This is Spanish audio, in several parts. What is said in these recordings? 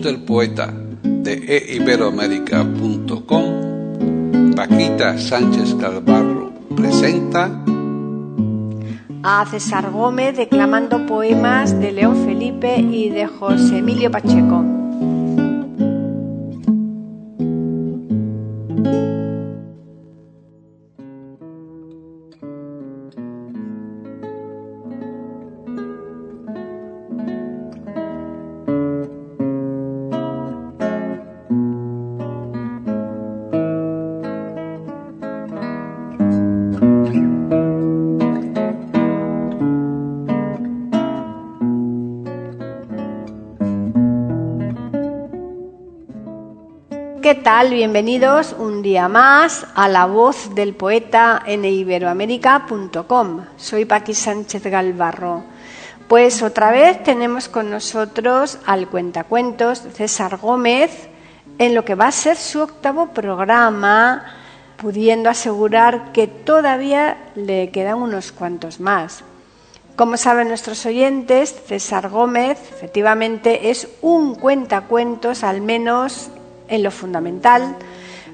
Del poeta de eiberoamérica.com, Paquita Sánchez Calvarro presenta a César Gómez declamando poemas de León Felipe y de José Emilio Pacheco. ¿Qué tal? Bienvenidos un día más a La Voz del Poeta en iberoamérica.com. Soy Paqui Sánchez Galvarro. Pues otra vez tenemos con nosotros al cuentacuentos César Gómez en lo que va a ser su octavo programa, pudiendo asegurar que todavía le quedan unos cuantos más. Como saben nuestros oyentes, César Gómez efectivamente es un cuentacuentos al menos en lo fundamental,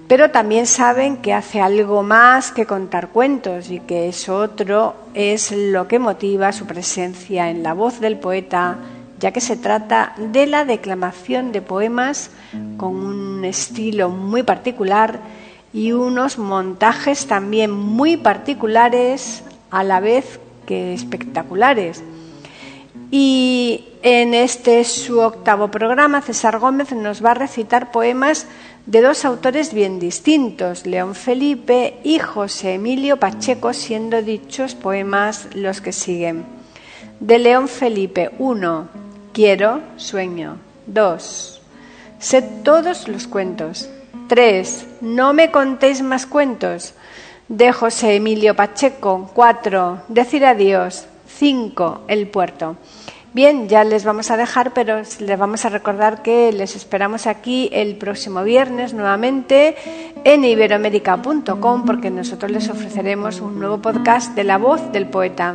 pero también saben que hace algo más que contar cuentos y que eso otro es lo que motiva su presencia en la voz del poeta, ya que se trata de la declamación de poemas con un estilo muy particular y unos montajes también muy particulares a la vez que espectaculares. Y en este su octavo programa, César Gómez nos va a recitar poemas de dos autores bien distintos, León Felipe y José Emilio Pacheco, siendo dichos poemas los que siguen. De León Felipe, 1. Quiero, sueño. 2. Sé todos los cuentos. 3. No me contéis más cuentos. De José Emilio Pacheco, 4. Decir adiós. 5. El puerto. Bien, ya les vamos a dejar, pero les vamos a recordar que les esperamos aquí el próximo viernes nuevamente en iberoamérica.com porque nosotros les ofreceremos un nuevo podcast de la voz del poeta.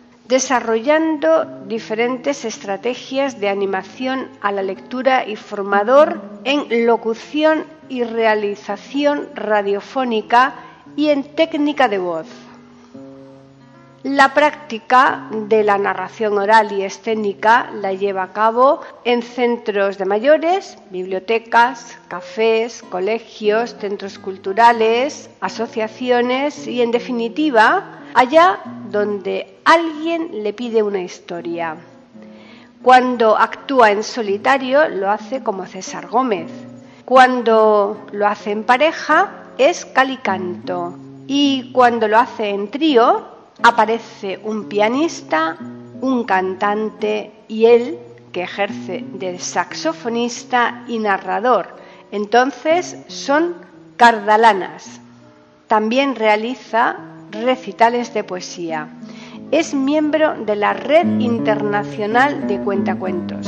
desarrollando diferentes estrategias de animación a la lectura y formador en locución y realización radiofónica y en técnica de voz. La práctica de la narración oral y escénica la lleva a cabo en centros de mayores, bibliotecas, cafés, colegios, centros culturales, asociaciones y, en definitiva, allá donde alguien le pide una historia. Cuando actúa en solitario lo hace como César Gómez. Cuando lo hace en pareja es calicanto. Y cuando lo hace en trío aparece un pianista, un cantante y él que ejerce de saxofonista y narrador. Entonces son cardalanas. También realiza recitales de poesía. Es miembro de la Red Internacional de Cuentacuentos.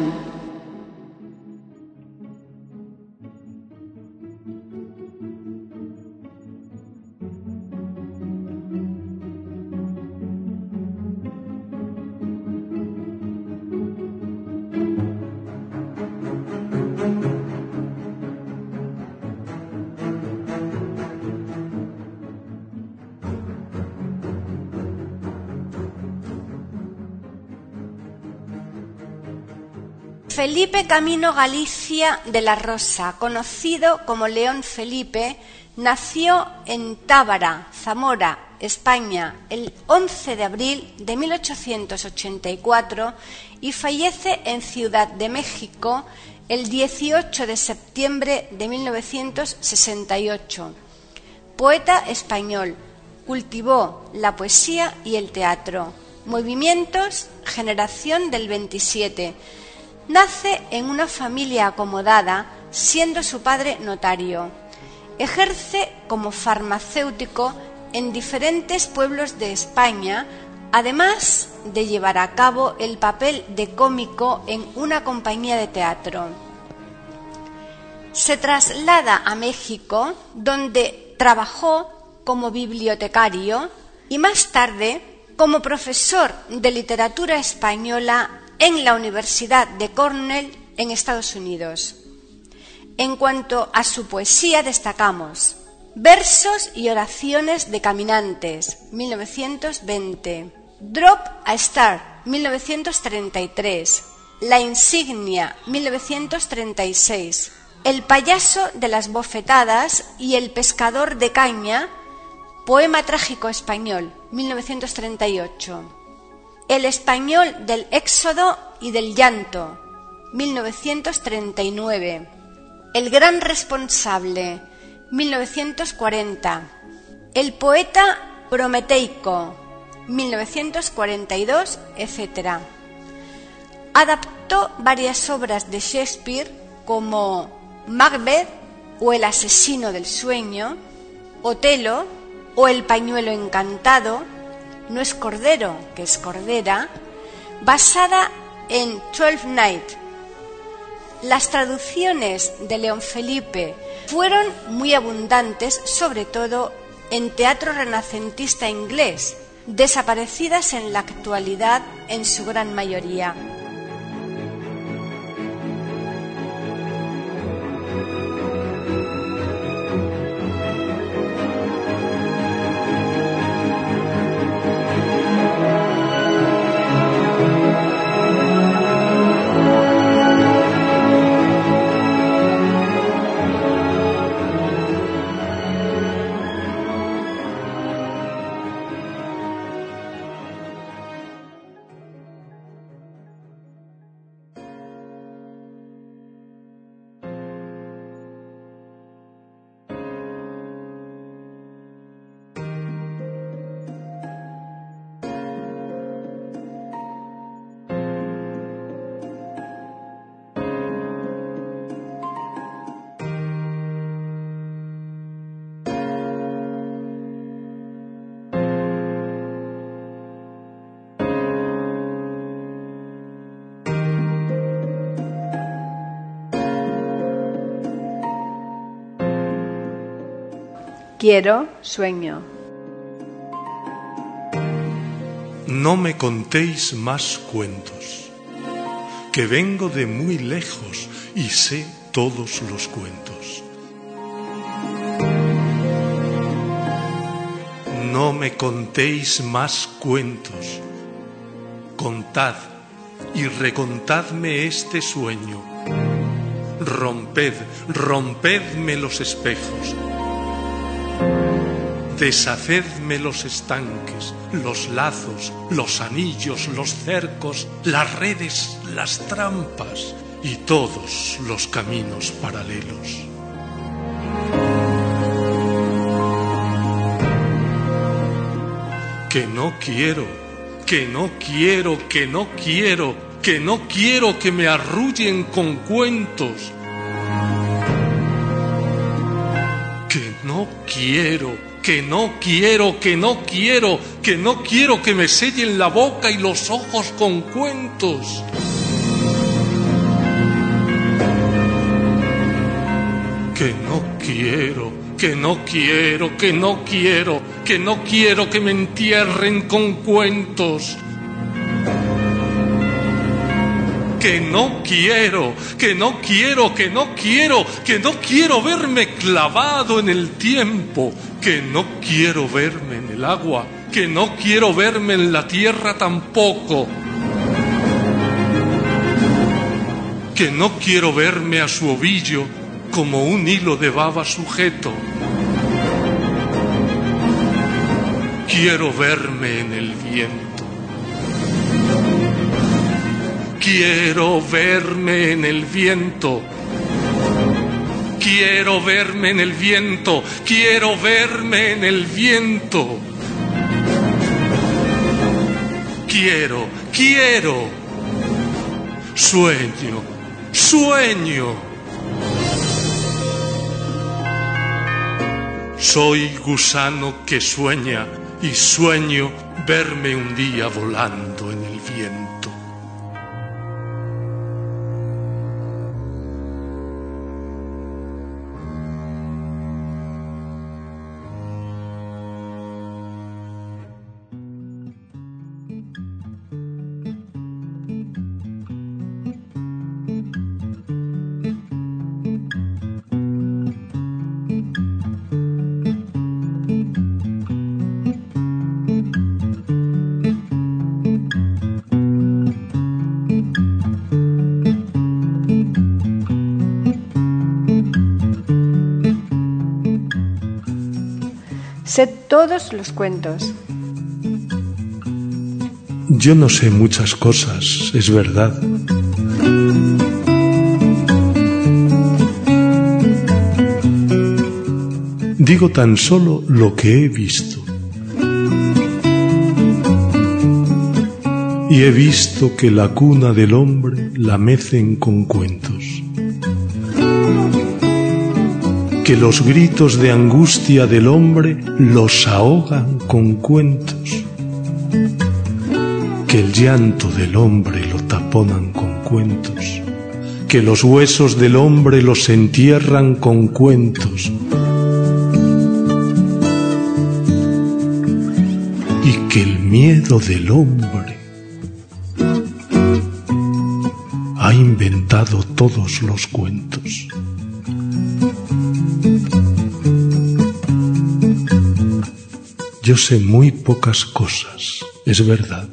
Camino Galicia de la Rosa, conocido como León Felipe, nació en Tábara, Zamora, España, el 11 de abril de 1884 y fallece en Ciudad de México el 18 de septiembre de 1968. Poeta español, cultivó la poesía y el teatro. Movimientos, generación del 27 Nace en una familia acomodada, siendo su padre notario. Ejerce como farmacéutico en diferentes pueblos de España, además de llevar a cabo el papel de cómico en una compañía de teatro. Se traslada a México, donde trabajó como bibliotecario y más tarde como profesor de literatura española en la Universidad de Cornell en Estados Unidos. En cuanto a su poesía destacamos Versos y oraciones de caminantes, 1920, Drop a Star, 1933, La insignia, 1936, El payaso de las bofetadas y El pescador de caña, Poema trágico español, 1938. El español del Éxodo y del llanto, 1939. El gran responsable, 1940. El poeta prometeico, 1942, etc. Adaptó varias obras de Shakespeare como Macbeth o El asesino del sueño, Otelo o El pañuelo encantado, no es cordero, que es cordera, basada en Twelfth Night. Las traducciones de León Felipe fueron muy abundantes, sobre todo en teatro renacentista inglés, desaparecidas en la actualidad en su gran mayoría. Quiero sueño. No me contéis más cuentos, que vengo de muy lejos y sé todos los cuentos. No me contéis más cuentos, contad y recontadme este sueño. Romped, rompedme los espejos Deshacedme los estanques, los lazos, los anillos, los cercos, las redes, las trampas y todos los caminos paralelos. Que no quiero, que no quiero, que no quiero, que no quiero que me arrullen con cuentos. Quiero, que no quiero, que no quiero, que no quiero que me sellen la boca y los ojos con cuentos. Que no quiero, que no quiero, que no quiero, que no quiero que me entierren con cuentos. Que no quiero, que no quiero, que no quiero, que no quiero verme clavado en el tiempo, que no quiero verme en el agua, que no quiero verme en la tierra tampoco. Que no quiero verme a su ovillo como un hilo de baba sujeto. Quiero verme en el viento. Quiero verme en el viento. Quiero verme en el viento. Quiero verme en el viento. Quiero, quiero. Sueño, sueño. Soy gusano que sueña y sueño verme un día volando en todos los cuentos. Yo no sé muchas cosas, es verdad. Digo tan solo lo que he visto. Y he visto que la cuna del hombre la mecen con cuentos. Que los gritos de angustia del hombre los ahogan con cuentos. Que el llanto del hombre lo taponan con cuentos. Que los huesos del hombre los entierran con cuentos. Y que el miedo del hombre ha inventado todos los cuentos. Yo sé muy pocas cosas, es verdad,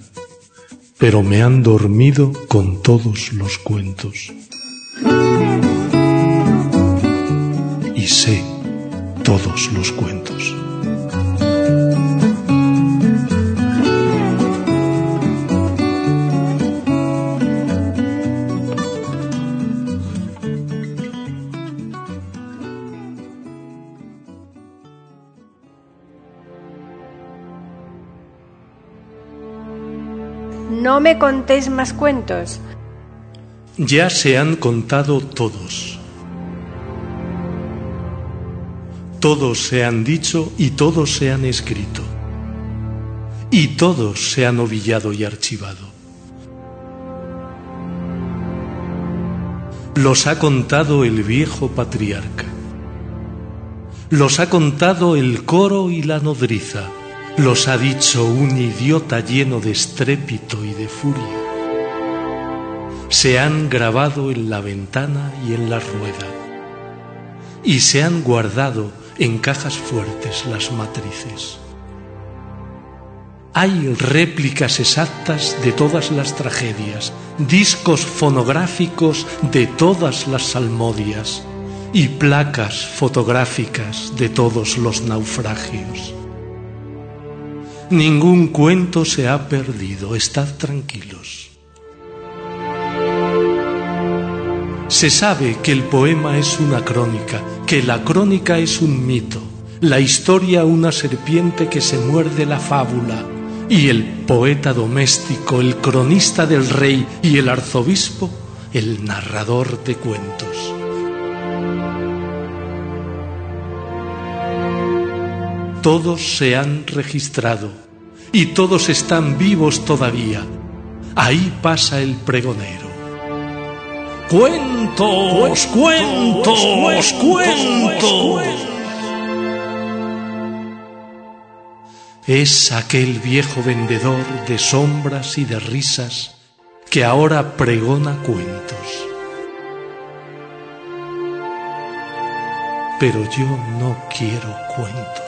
pero me han dormido con todos los cuentos. Y sé todos los cuentos. Contéis más cuentos. Ya se han contado todos. Todos se han dicho y todos se han escrito. Y todos se han ovillado y archivado. Los ha contado el viejo patriarca. Los ha contado el coro y la nodriza. Los ha dicho un idiota lleno de estrépito y de furia. Se han grabado en la ventana y en la rueda. Y se han guardado en cajas fuertes las matrices. Hay réplicas exactas de todas las tragedias, discos fonográficos de todas las salmodias y placas fotográficas de todos los naufragios. Ningún cuento se ha perdido, estad tranquilos. Se sabe que el poema es una crónica, que la crónica es un mito, la historia una serpiente que se muerde la fábula, y el poeta doméstico, el cronista del rey y el arzobispo, el narrador de cuentos. Todos se han registrado y todos están vivos todavía. Ahí pasa el pregonero. Cuentos, cuentos, cuentos. Es aquel viejo vendedor de sombras y de risas que ahora pregona cuentos. Pero yo no quiero cuentos.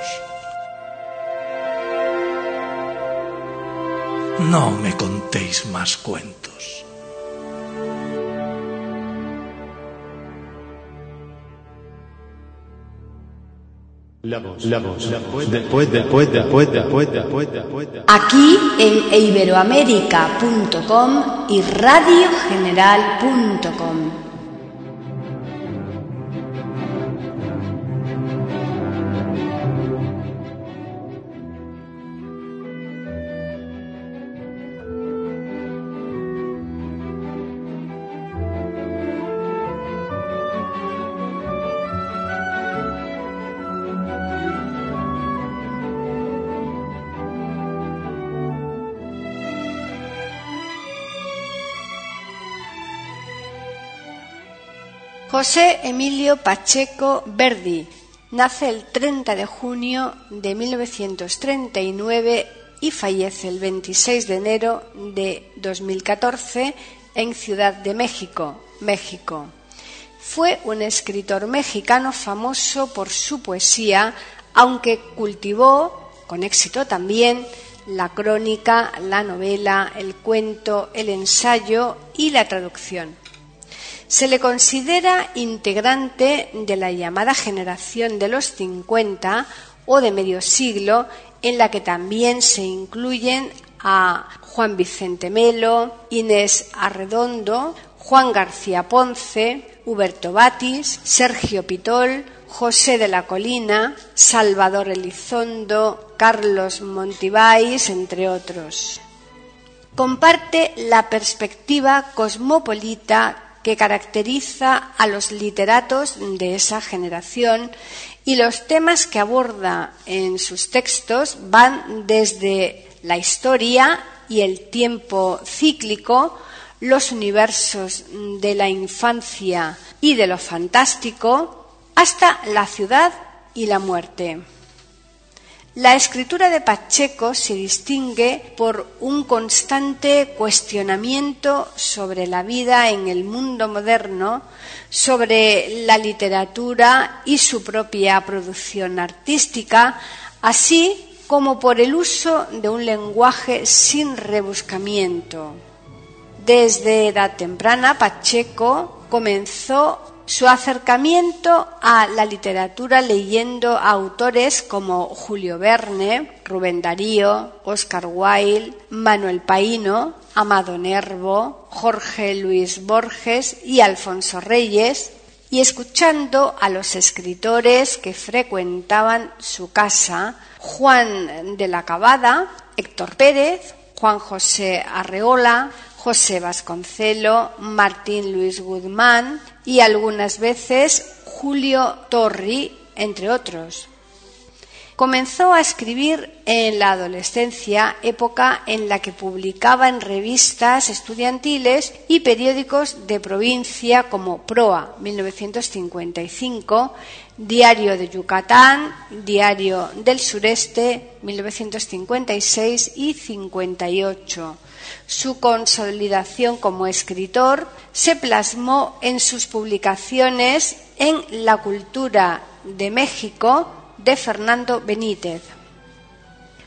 No me contéis más cuentos. Aquí en iberoamérica.com y radiogeneral.com. José Emilio Pacheco Verdi nace el 30 de junio de 1939 y fallece el 26 de enero de 2014 en Ciudad de México, México. Fue un escritor mexicano famoso por su poesía, aunque cultivó, con éxito también, la crónica, la novela, el cuento, el ensayo y la traducción. Se le considera integrante de la llamada generación de los 50 o de medio siglo, en la que también se incluyen a Juan Vicente Melo, Inés Arredondo, Juan García Ponce, Huberto Batis, Sergio Pitol, José de la Colina, Salvador Elizondo, Carlos Montibáis, entre otros. Comparte la perspectiva cosmopolita que caracteriza a los literatos de esa generación y los temas que aborda en sus textos van desde la historia y el tiempo cíclico, los universos de la infancia y de lo fantástico, hasta la ciudad y la muerte. La escritura de Pacheco se distingue por un constante cuestionamiento sobre la vida en el mundo moderno, sobre la literatura y su propia producción artística, así como por el uso de un lenguaje sin rebuscamiento. Desde edad temprana, Pacheco comenzó su acercamiento a la literatura leyendo a autores como Julio Verne, Rubén Darío, Oscar Wilde, Manuel Paino, Amado Nervo, Jorge Luis Borges y Alfonso Reyes, y escuchando a los escritores que frecuentaban su casa, Juan de la Cabada, Héctor Pérez, Juan José Arreola, José Vasconcelo, Martín Luis Guzmán y algunas veces Julio Torri, entre otros. Comenzó a escribir en la adolescencia, época en la que publicaba en revistas estudiantiles y periódicos de provincia como Proa 1955, Diario de Yucatán, Diario del Sureste 1956 y 58 su consolidación como escritor se plasmó en sus publicaciones en La cultura de México de Fernando Benítez.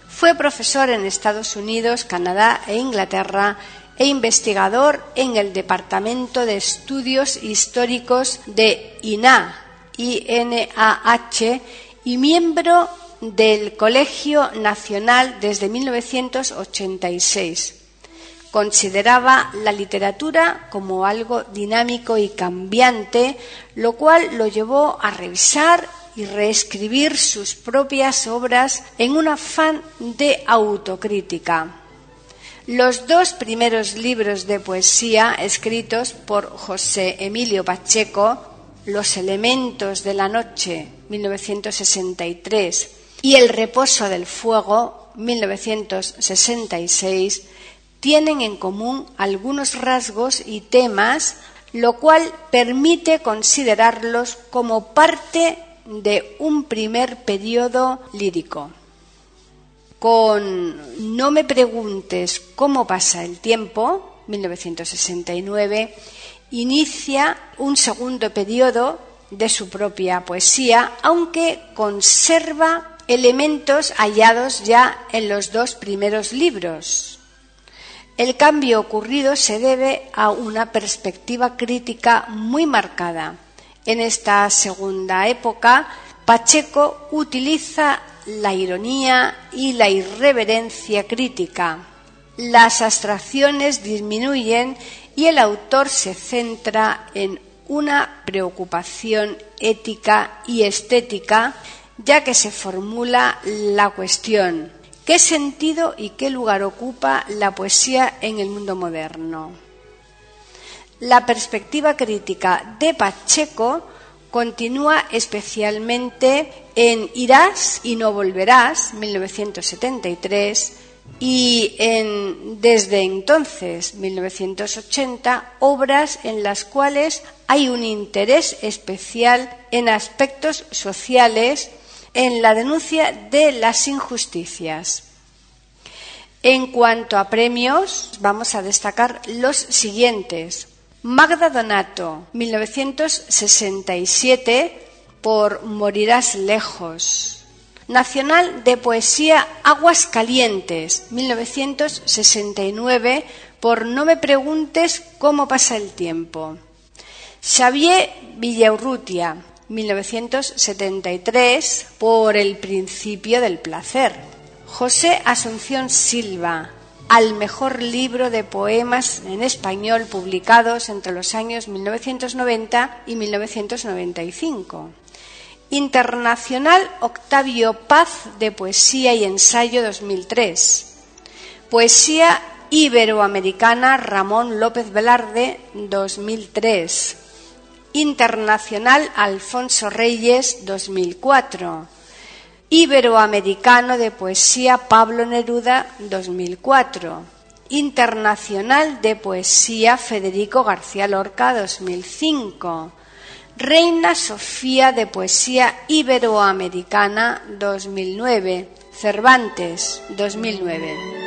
Fue profesor en Estados Unidos, Canadá e Inglaterra e investigador en el Departamento de Estudios Históricos de INAH, INAH y miembro del Colegio Nacional desde 1986. Consideraba la literatura como algo dinámico y cambiante, lo cual lo llevó a revisar y reescribir sus propias obras en un afán de autocrítica. Los dos primeros libros de poesía escritos por José Emilio Pacheco, Los elementos de la noche, 1963, y El reposo del fuego, 1966, tienen en común algunos rasgos y temas, lo cual permite considerarlos como parte de un primer periodo lírico. Con No me preguntes cómo pasa el tiempo, 1969, inicia un segundo periodo de su propia poesía, aunque conserva elementos hallados ya en los dos primeros libros. El cambio ocurrido se debe a una perspectiva crítica muy marcada en esta segunda época, Pacheco utiliza la ironía y la irreverencia crítica. Las abstracciones disminuyen y el autor se centra en una preocupación ética y estética, ya que se formula la cuestión ¿qué sentido y qué lugar ocupa la poesía en el mundo moderno? la perspectiva crítica de Pacheco continúa especialmente en Irás y no volverás, 1973, y en Desde entonces, 1980, obras en las cuales hay un interés especial en aspectos sociales, en la denuncia de las injusticias. En cuanto a premios, vamos a destacar los siguientes. Magda Donato, 1967, por Morirás lejos. Nacional de Poesía Aguas Calientes, 1969, por No me preguntes cómo pasa el tiempo. Xavier Villaurrutia, 1973, por El principio del placer. José Asunción Silva, al mejor libro de poemas en español publicados entre los años 1990 y 1995. Internacional Octavio Paz de Poesía y Ensayo 2003. Poesía Iberoamericana Ramón López Velarde 2003. Internacional Alfonso Reyes 2004 Iberoamericano de Poesía Pablo Neruda 2004, Internacional de Poesía Federico García Lorca 2005, Reina Sofía de Poesía Iberoamericana 2009, Cervantes 2009.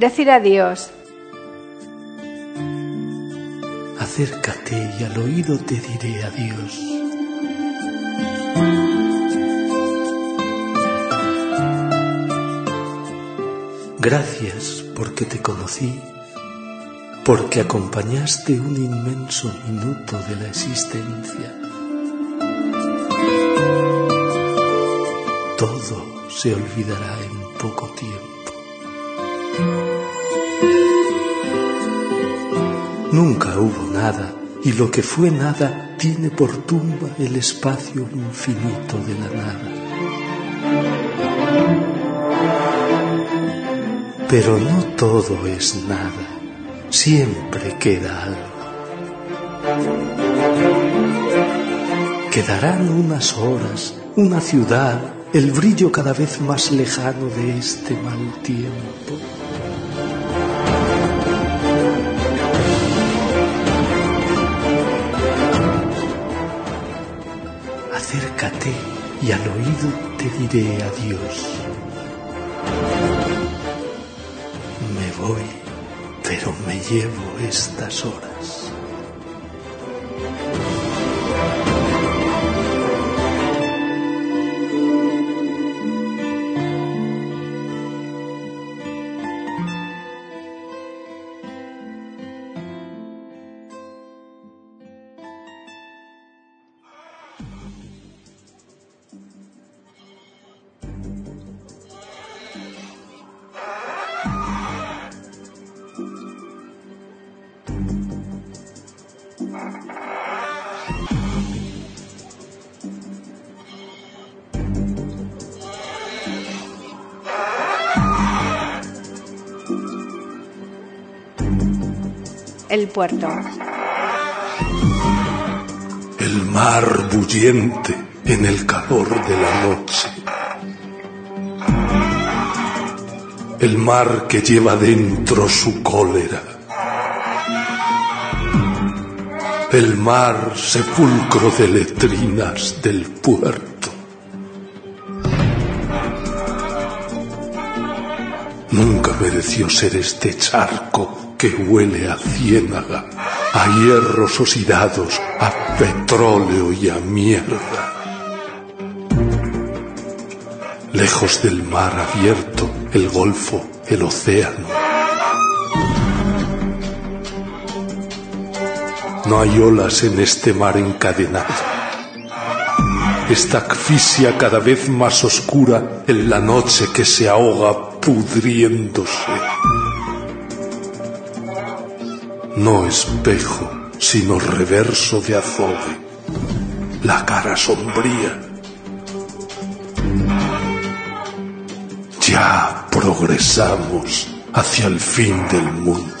Decir adiós. Acércate y al oído te diré adiós. Gracias porque te conocí, porque acompañaste un inmenso minuto de la existencia. Todo se olvidará en poco tiempo. Nunca hubo nada, y lo que fue nada tiene por tumba el espacio infinito de la nada. Pero no todo es nada, siempre queda algo. Quedarán unas horas, una ciudad, el brillo cada vez más lejano de este mal tiempo. Y al oído te diré adiós. Me voy, pero me llevo estas horas. El puerto. El mar bulliente en el calor de la noche. El mar que lleva dentro su cólera. El mar sepulcro de letrinas del puerto. Nunca mereció ser este charco que huele a ciénaga, a hierros oxidados, a petróleo y a mierda. Lejos del mar abierto, el golfo, el océano. No hay olas en este mar encadenado. Esta asfixia cada vez más oscura en la noche que se ahoga pudriéndose. No espejo, sino reverso de azogue. La cara sombría. Ya progresamos hacia el fin del mundo.